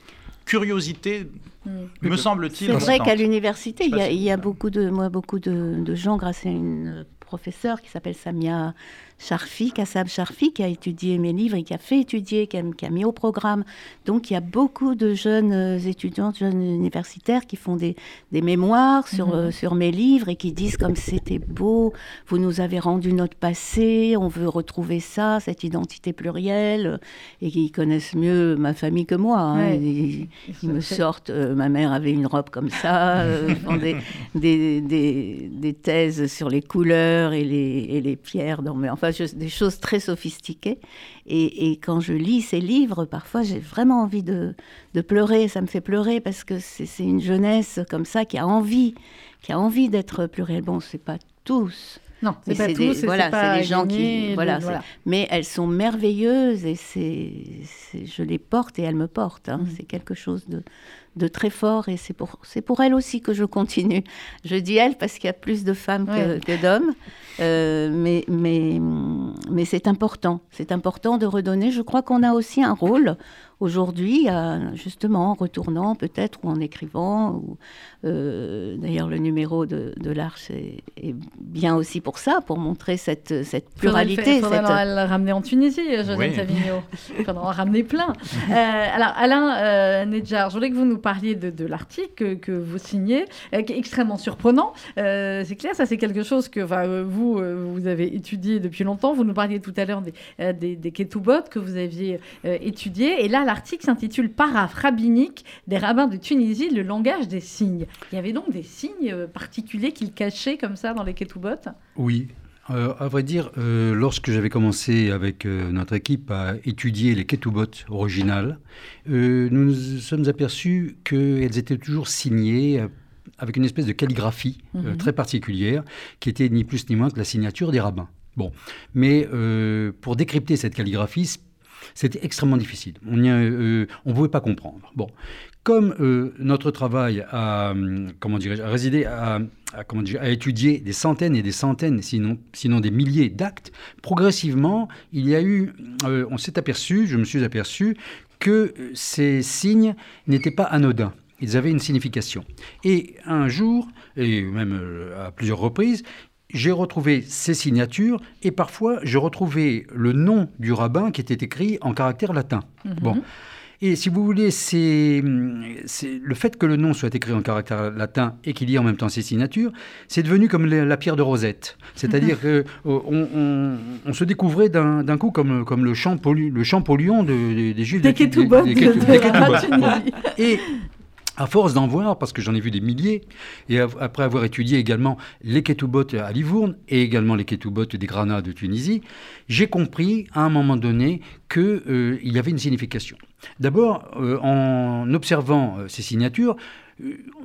curiosité mmh. me semble-t-il c'est vrai qu'à l'université il y, a, il y a beaucoup de moi beaucoup de, de gens grâce à une professeure qui s'appelle Samia Charfi, Kassab Charfi, qui a étudié mes livres et qui a fait étudier, qui a, qui a, mis au programme. Donc il y a beaucoup de jeunes euh, étudiants, de jeunes universitaires qui font des, des mémoires sur, mmh. euh, sur mes livres et qui disent comme c'était beau, vous nous avez rendu notre passé, on veut retrouver ça, cette identité plurielle, et qui connaissent mieux ma famille que moi. Hein. Ouais. Ils, ils me sortent, euh, ma mère avait une robe comme ça, euh, des, des, des, des, thèses sur les couleurs et les, et les pierres dans mes... Enfin, des choses très sophistiquées. Et, et, quand je lis ces livres, parfois j'ai vraiment envie de, de, pleurer. Ça me fait pleurer parce que c'est une jeunesse comme ça qui a envie, qui a envie d'être plurielle. Bon, c'est pas tous. Non, c'est pas des, tous, voilà, c'est des gens qui, voilà, de, voilà. mais elles sont merveilleuses et c'est, je les porte et elles me portent. Hein. Mmh. C'est quelque chose de, de très fort et c'est pour, c'est pour elles aussi que je continue. Je dis elles parce qu'il y a plus de femmes ouais. que, que d'hommes, euh, mais, mais, mais c'est important. C'est important de redonner. Je crois qu'on a aussi un rôle aujourd'hui, justement en retournant peut-être ou en écrivant. Ou, D'ailleurs, le numéro de, de l'Arche est, bien aussi pour ça, pour montrer cette, cette pluralité. Il faudrait, cette... le ramener en Tunisie, José oui. Savigno. Il faudra en ramener plein. alors, Alain Nedjar, je voulais que vous nous parliez de, de l'article que, vous signez, qui est extrêmement surprenant. c'est clair, ça c'est quelque chose que vous, vous avez étudié depuis longtemps. Vous nous parliez tout à l'heure des, des, des ketubot que vous aviez étudiés. Et là, l'article s'intitule Paraphe rabbinique des rabbins de Tunisie, le langage des signes. Il y avait donc des signes euh, particuliers qu'ils cachaient comme ça dans les ketubot Oui. Euh, à vrai dire, euh, lorsque j'avais commencé avec notre équipe à étudier les ketubot originales, nous nous sommes aperçus qu'elles étaient toujours signées avec une espèce de calligraphie mhm. très particulière, qui était ni plus ni moins que la signature des rabbins. Bon, mais pour décrypter cette calligraphie, c'était extrêmement difficile. On ne pouvait pas comprendre. Bon, comme euh, notre travail a, comment dirais résidé à, comment à étudier des centaines et des centaines, sinon, sinon des milliers d'actes, progressivement, il y a eu, euh, on s'est aperçu, je me suis aperçu, que ces signes n'étaient pas anodins. Ils avaient une signification. Et un jour, et même euh, à plusieurs reprises, j'ai retrouvé ces signatures et parfois je retrouvais le nom du rabbin qui était écrit en caractère latin. Mhm. Bon. Et si vous voulez, c'est le fait que le nom soit écrit en caractère latin et qu'il y ait en même temps ses signatures, c'est devenu comme la pierre de Rosette. C'est-à-dire qu'on euh, on, se découvrait d'un coup comme, comme le champ, le champ polluant de, des Juifs. Des. Et à force d'en voir, parce que j'en ai vu des milliers, et après avoir étudié également les ketubot à Livourne et également les ketubot des Granats de Tunisie, j'ai compris à un moment donné qu'il euh, y avait une signification. D'abord, euh, en observant euh, ces signatures,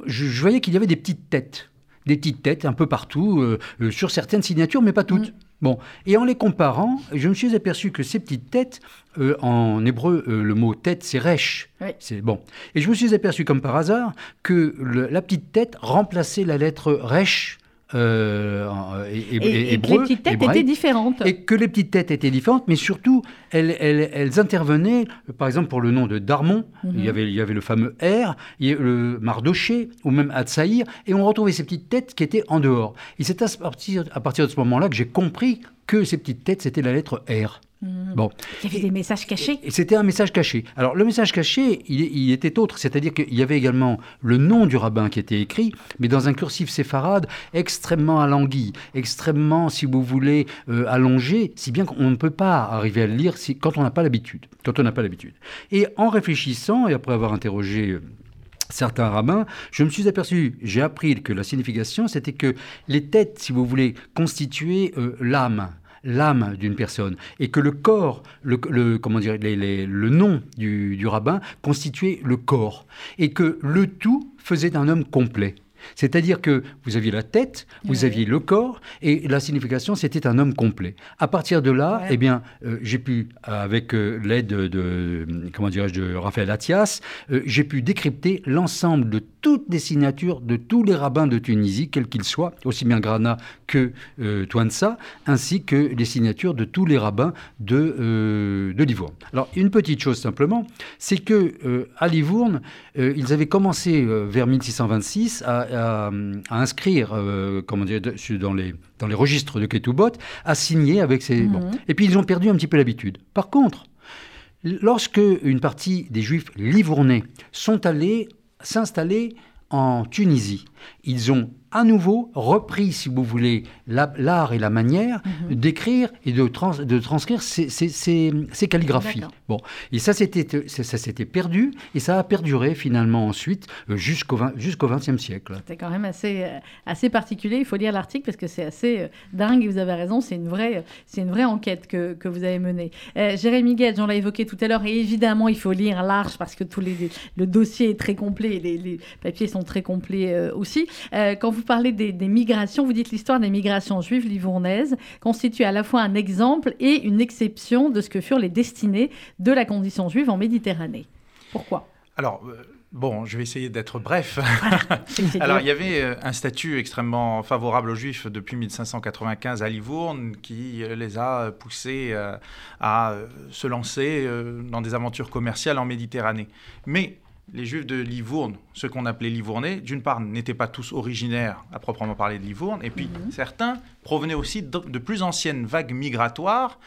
je, voyais qu'il y avait des petites têtes des petites têtes un peu partout, sur certaines signatures, mais pas toutes. Mm. Bon, et en les comparant, je me suis aperçu que ces petites têtes, euh, en hébreu, euh, le mot tête, c'est resh. C'est bon. Et je me suis aperçu comme par hasard que la petite tête remplaçait la lettre resh euh, et, et, que les petites têtes étaient différentes. Et que les petites têtes étaient différentes, mais surtout, elles, elles, intervenaient, par exemple, pour le nom de Darmon, il, y mhm. avait, il y avait le fameux R, le Mardoché, ou même Atsaïr, et on retrouvait ces petites têtes qui étaient en dehors. Et c'est à partir, à partir de ce moment-là que j'ai compris que ces petites têtes, c'était la lettre R. Mmh. Bon. Il y avait des messages cachés. C'était un message caché. Alors le message caché, il, était autre, c'est-à-dire qu'il y avait également le nom du rabbin qui était écrit, mais dans un cursif séfarade extrêmement alangui, extrêmement, si vous voulez, euh, allongé, si bien qu'on ne peut pas arriver à le lire si, quand on n'a pas l'habitude. Quand on n'a pas l'habitude. Et en réfléchissant et après avoir interrogé euh, certains rabbins, je me suis aperçu, j'ai appris que la signification, c'était que les têtes, si vous voulez, constituaient euh, l'âme l'âme d'une personne et que le corps, le, comment dire, le nom du, du rabbin constituait le corps et que le tout faisait un homme complet. C'est-à-dire que vous aviez la tête, vous aviez le corps, et la signification, c'était un homme complet. À partir de là, eh bien, euh, j'ai pu, avec euh, l'aide de, comment dirais-je, de Raphaël Athias, euh, j'ai pu décrypter l'ensemble de toutes les signatures de tous les rabbins de Tunisie, quels qu'ils soient, aussi bien Grana que Touansa, ainsi que les signatures de tous les rabbins de, de Livourne. Alors, une petite chose simplement, c'est que à Livourne, ils avaient commencé vers 1626 à à, inscrire euh, comment dire, dans, les, dans les registres de Ketubot, à signer avec ces... Mhm. Et puis ils ont perdu un petit peu l'habitude. Par contre, lorsque une partie des Juifs livournais sont allés s'installer en Tunisie, ils ont à nouveau repris, si vous voulez, l'art et la manière mhm. d'écrire et de, de transcrire ces, ces, calligraphies. Bon, et ça s'était ça s'était perdu et ça a perduré finalement ensuite euh, jusqu'au jusqu'au XXe siècle. C'est quand même assez euh, assez particulier. Il faut lire l'article parce que c'est assez euh, dingue. Et vous avez raison, c'est une vraie c'est une vraie enquête que, que vous avez menée. Jérémy Guedge, on l'a évoqué tout à l'heure, et évidemment il faut lire large parce que tous les, le dossier est très complet, les, les papiers sont très complets aussi. Quand vous parlez des, migrations, vous dites l'histoire des migrations juives livournaises constitue à la fois un exemple et une exception de ce que furent les destinées de la condition juive en Méditerranée. Pourquoi? Alors, euh, Bon, je vais essayer d'être bref. Alors, il y avait euh, un statut extrêmement favorable aux Juifs depuis 1595 à Livourne qui euh, les a poussés euh, à se lancer dans des aventures commerciales en Méditerranée. Mais les Juifs de Livourne, ceux qu'on appelait Livournais, d'une part, n'étaient pas tous originaires à proprement parler de Livourne, et puis mhm. certains provenaient aussi de plus anciennes vagues migratoires,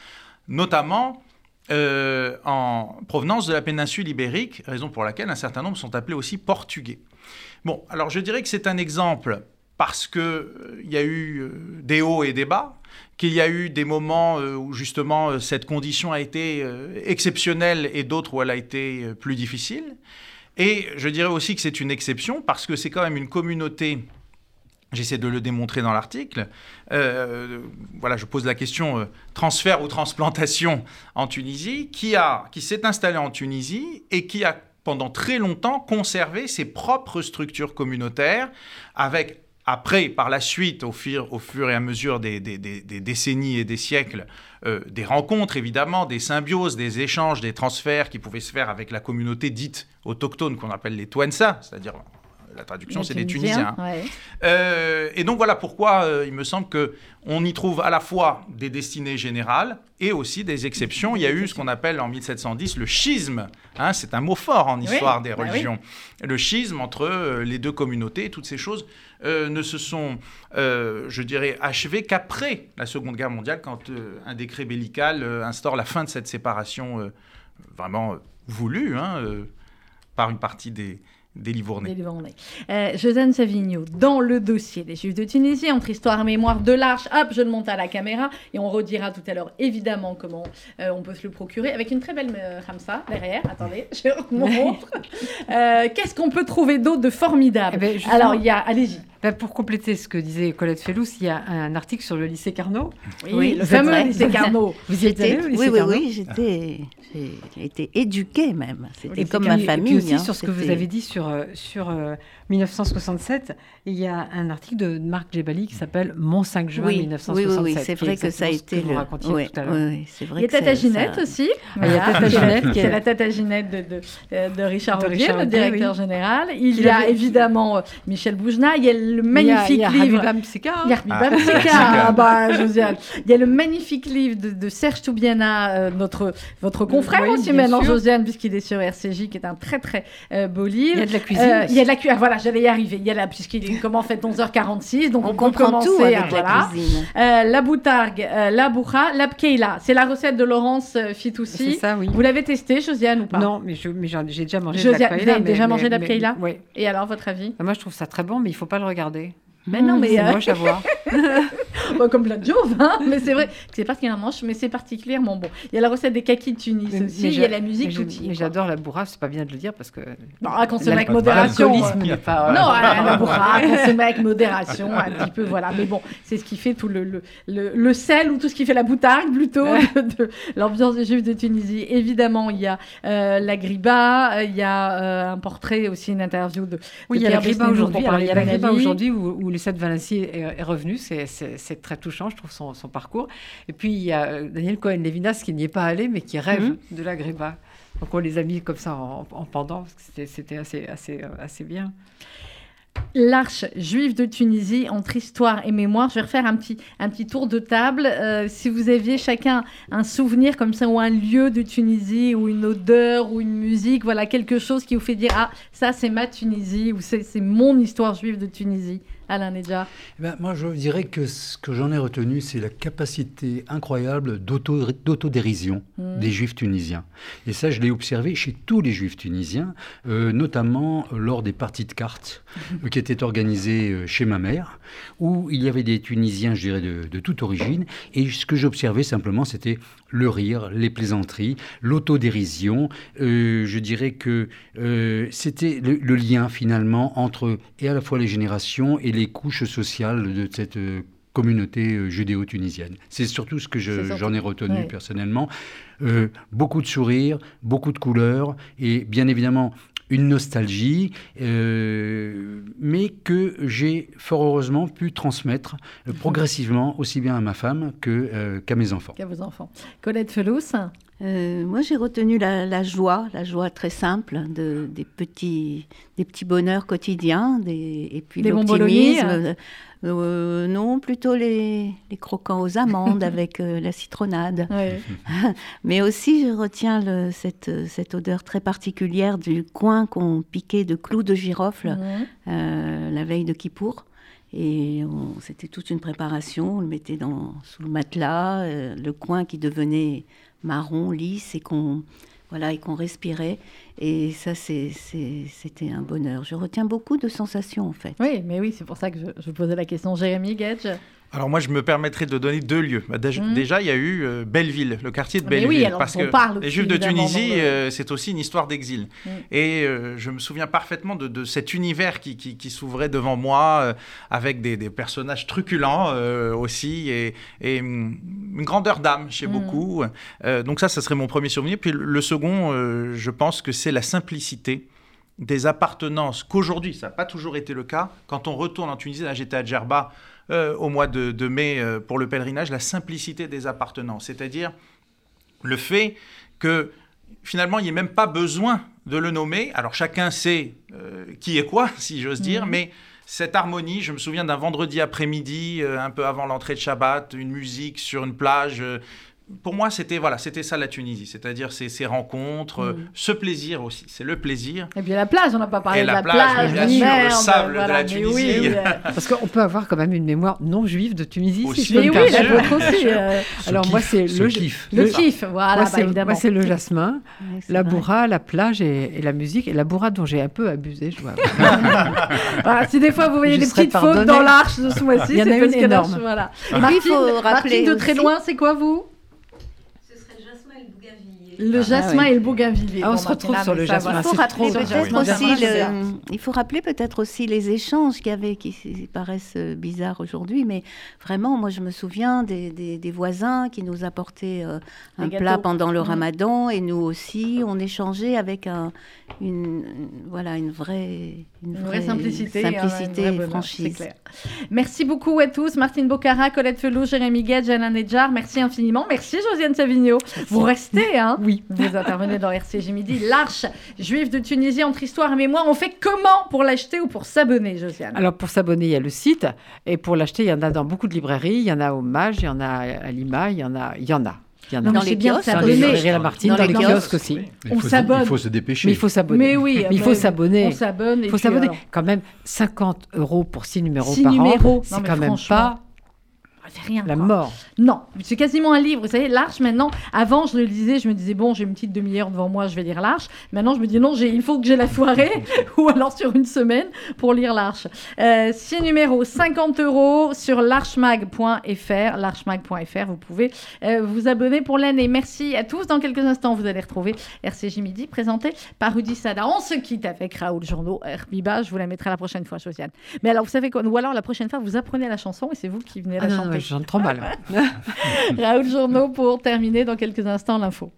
notamment euh, en provenance de la péninsule ibérique, raison pour laquelle un certain nombre sont appelés aussi portugais. Bon, alors je dirais que c'est un exemple parce qu'il euh, y a eu euh, des hauts et des bas, qu'il y a eu des moments où justement cette condition a été exceptionnelle et d'autres où elle a été plus difficile. Et je dirais aussi que c'est une exception parce que c'est quand même une communauté J'essaie de le démontrer dans l'article. Euh, voilà, je pose la question euh, transfert ou transplantation en Tunisie, qui, a, qui s'est installé en Tunisie et qui a pendant très longtemps conservé ses propres structures communautaires, avec après, par la suite, au fur, et à mesure des, décennies et des siècles, euh, des rencontres évidemment, des symbioses, des échanges, des transferts qui pouvaient se faire avec la communauté dite autochtone qu'on appelle les Twensa, c'est-à-dire la traduction, c'est des Tunisiens. Euh, et donc voilà pourquoi euh, il me semble que on y trouve à la fois des destinées générales et aussi des exceptions. Il y a eu ce qu'on appelle en 1710 le schisme. Hein, c'est un mot fort en histoire des bah religions. Le schisme entre euh, les deux communautés, toutes ces choses ne se sont, je dirais, achevées qu'après la Seconde Guerre mondiale, quand un décret bellical instaure la fin de cette séparation vraiment voulue hein, par une partie des, des Livournais. Euh, Josène Savigno, dans le dossier des Juifs de Tunisie, entre histoire et mémoire de l'Arche, hop, je le monte à la caméra et on redira tout à l'heure évidemment comment euh, on peut se le procurer avec une très belle euh, Ramsa derrière. Attendez, je montre. Euh, qu'est-ce qu'on peut trouver d'autre de formidable? Eh ben, Alors, il y a, allez-y. Ben, pour compléter ce que disait Colette Fellous, il y a un article sur le lycée Carnot. Oui, le fameux lycée Carnot. Vous y étiez Oui, oui, oui, j'étais, j'ai été éduquée même. C'était comme ma famille. Et puis aussi hein, sur ce que vous avez dit sur, sur 1967, il y a un article de Marc Djebali qui s'appelle Mon 5 juin 1967. Oui, oui, c'est vrai que ça a été le. Oui, tout à oui, c'est vrai. Il y a Tata Ginette aussi. Il y a Tata Ginette, c'est la Tata Ginette de, de, de Richard Audier, le directeur général. Il y a évidemment euh, Michel Boujna. Il y a le magnifique livre. Il y a Mseka. Il y a Ah bah, Josiane. Il y a le magnifique livre de, Serge Toubiana, euh, notre votre confrère aussi maintenant, Josiane, puisqu'il est sur RCJ, qui est un très très euh, beau livre. Il y a de la cuisine. Il y a de la cuisine. Voilà, j'allais y arriver. Il y a la, puisqu'il est comment fait 11h46, donc on, comprend tout avec la cuisine. Euh, la boutargue, euh, la boucha, la pkeila. C'est la recette de Laurence euh, Fitoussi. C'est ça, oui. Vous l'avez testé, Josiane, ou pas? Non, mais, j'ai déjà mangé de la pkeila. Vous avez déjà mangé de la pkeila? Oui. Et alors, votre avis? Moi, je trouve ça très bon, mais il faut pas le regarder regarder. Mais non, mais. C'est euh... moche à voir. comme plein de choses, hein mais c'est vrai c'est particulièrement mais c'est particulièrement bon. Il y a la recette des kakis de Tunis aussi, il y a la musique tout Mais j'adore la bourrave, c'est pas bien de le dire parce que. Non, à consommer avec modération. Euh, pas, non, la bourrave, à consommer avec modération, un petit peu, voilà. Mais bon, c'est ce qui fait tout le, le, le, sel ou tout ce qui fait la boutarde plutôt de, l'ambiance des Juifs de Tunisie. Évidemment, il y a euh, la griba, il y a un portrait aussi, une interview de. Oui, il y a la griba aujourd'hui. Il y a la griba aujourd'hui où, où Lucette Valency est, est revenu, c'est très touchant, je trouve, son, son, parcours. Et puis, il y a euh, Daniel Cohen-Lévinas qui n'y est pas allé, mais qui rêve mhm. de la Gréba. Donc, on les a mis comme ça en, pendant, parce que c'était assez, assez, euh, assez bien. L'Arche juive de Tunisie entre histoire et mémoire. Je vais refaire un petit, un petit tour de table. Euh, si vous aviez chacun un souvenir comme ça, ou un lieu de Tunisie, ou une odeur, ou une musique, voilà, quelque chose qui vous fait dire Ah, ça c'est ma Tunisie, ou c'est mon histoire juive de Tunisie. Alain Nedja eh ben, Moi, je dirais que ce que j'en ai retenu, c'est la capacité incroyable d'autodérision mmh. des juifs tunisiens. Et ça, je l'ai observé chez tous les juifs tunisiens, euh, notamment lors des parties de cartes mmh. qui étaient organisées euh, chez ma mère, où il y avait des Tunisiens, je dirais, de, de toute origine. Et ce que j'observais simplement, c'était le rire, les plaisanteries, l'autodérision. Euh, je dirais que euh, c'était le, lien finalement entre et à la fois les générations et les couches sociales de cette euh, communauté judéo-tunisienne. C'est surtout ce que j'en ai retenu personnellement. beaucoup de sourires, beaucoup de couleurs et bien évidemment une nostalgie, euh, mais que j'ai fort heureusement pu transmettre euh, progressivement aussi bien à ma femme que, euh, qu'à mes enfants. Qu'à vos enfants. Colette Felous euh, moi, j'ai retenu la, joie, la joie très simple de, des, petits, des petits bonheurs quotidiens, des, et puis l'optimisme. Euh, non, plutôt les, les, croquants aux amandes avec euh, la citronnade. Mais aussi, je retiens le, cette, cette, odeur très particulière du coin qu'on piquait de clous de girofle la veille de Kippour. Et c'était toute une préparation. On le mettait dans, sous le matelas, le coin qui devenait marron, lisse et qu'on voilà, et qu'on respirait. Et ça, c'était un bonheur. Je retiens beaucoup de sensations, en fait. Oui, mais oui, c'est pour ça que je, je posais la question. Jérémy Gage? Alors moi, je me permettrai de donner deux lieux. Bah, mmh. déjà, il y a eu euh, Belleville, le quartier de Belleville. oui, alors parce que parle les Juifs de Tunisie, euh, c'est aussi une histoire d'exil. Mmh. Et euh, je me souviens parfaitement de, cet univers qui, qui, s'ouvrait devant moi, avec des, personnages truculents aussi, et, une grandeur d'âme chez mmh. beaucoup. donc ça, ça serait mon premier souvenir. Puis le second, je pense que c'est la simplicité des appartenances qu'aujourd'hui, ça n'a pas toujours été le cas. Quand on retourne en Tunisie, là j'étais à Djerba, euh, au mois de, mai euh, pour le pèlerinage, la simplicité des appartenants, c'est-à-dire le fait que finalement il n'y ait même pas besoin de le nommer. Alors chacun sait euh, qui est quoi, si j'ose dire, mhm. mais cette harmonie, je me souviens d'un vendredi après-midi, un peu avant l'entrée de Shabbat, une musique sur une plage, pour moi, c'était voilà, c'était ça la Tunisie, c'est-à-dire ces, ces rencontres, mm. ce plaisir aussi, c'est le plaisir. Et puis la plage, on n'a pas parlé de la, plage, bien sûr, le sable de la Tunisie. Parce qu'on peut avoir quand même une mémoire non juive de Tunisie. Aussi, si oui, la vôtre aussi. Euh. Alors moi, c'est le kiff. Le, kiff, voilà, moi, évidemment. Moi, c'est le jasmin, la bourra, la plage et, la musique. Et la bourra dont j'ai un peu abusé, je vois. si des fois vous voyez des petites fautes dans l'arche de ce mois-ci, a une énorme. Voilà. Et puis il faut rappeler de très loin, c'est quoi vous? Le ah jasmin et le bougainvillier. Ah, on se retrouve sur le jasmin. Il faut rappeler peut-être aussi, il faut rappeler peut-être aussi les échanges qu'il y avait, qui paraissent euh, bizarres aujourd'hui, mais vraiment, moi, je me souviens des, des, voisins qui nous apportaient euh, un plat pendant le mmh. Ramadan, et nous aussi, on échangeait avec un, une, voilà, une vraie, une, vraie, simplicité, simplicité et franchise. Clair. Merci beaucoup à tous, Martine Bocara, Colette Felou, Jérémy Gage, Alain Nedjar. Merci infiniment. Merci Josiane Savigno. Vous restez, hein Oui. Vous intervenez dans RCG Midi. L'Arche juive de Tunisie entre histoire et mémoire. On fait comment pour l'acheter ou pour s'abonner, Josiane? Alors, pour s'abonner, il y a le site. Et pour l'acheter, il y en a dans beaucoup de librairies. Il y en a au Mage, il y en a à Lima, il y en a. Il y en a. Il y en a dans, les kiosques, dans les Martine, dans, les kiosques aussi. On s'abonne. Il faut se dépêcher. Mais il faut s'abonner. Mais oui, mais il faut s'abonner. On s'abonne. Il faut s'abonner. Quand même, 50 euros pour 6 numéros par an, c'est quand même pas rien. La mort. Non, c'est quasiment un livre. Vous savez, l'Arche maintenant, avant je le lisais, je me disais, bon, j'ai une petite demi-heure devant moi, je vais lire l'Arche. Maintenant, je me dis, non, il faut que j'ai la soirée ou alors sur une semaine pour lire l'Arche. Euh, six numéros, 50 euros sur l'archemag.fr. L'archemag.fr, vous pouvez euh, vous abonner pour l'année. Merci à tous. Dans quelques instants, vous allez retrouver RCJ Midi présenté par Rudy Sada. On se quitte avec Raoul Journaux, Herbiba. Je vous la mettrai la prochaine fois, Josiane. Mais alors, vous savez quoi? Ou alors la prochaine fois, vous apprenez la chanson et c'est vous qui venez la ah chanter. je trop mal. Raoul Journaux pour terminer dans quelques instants l'info.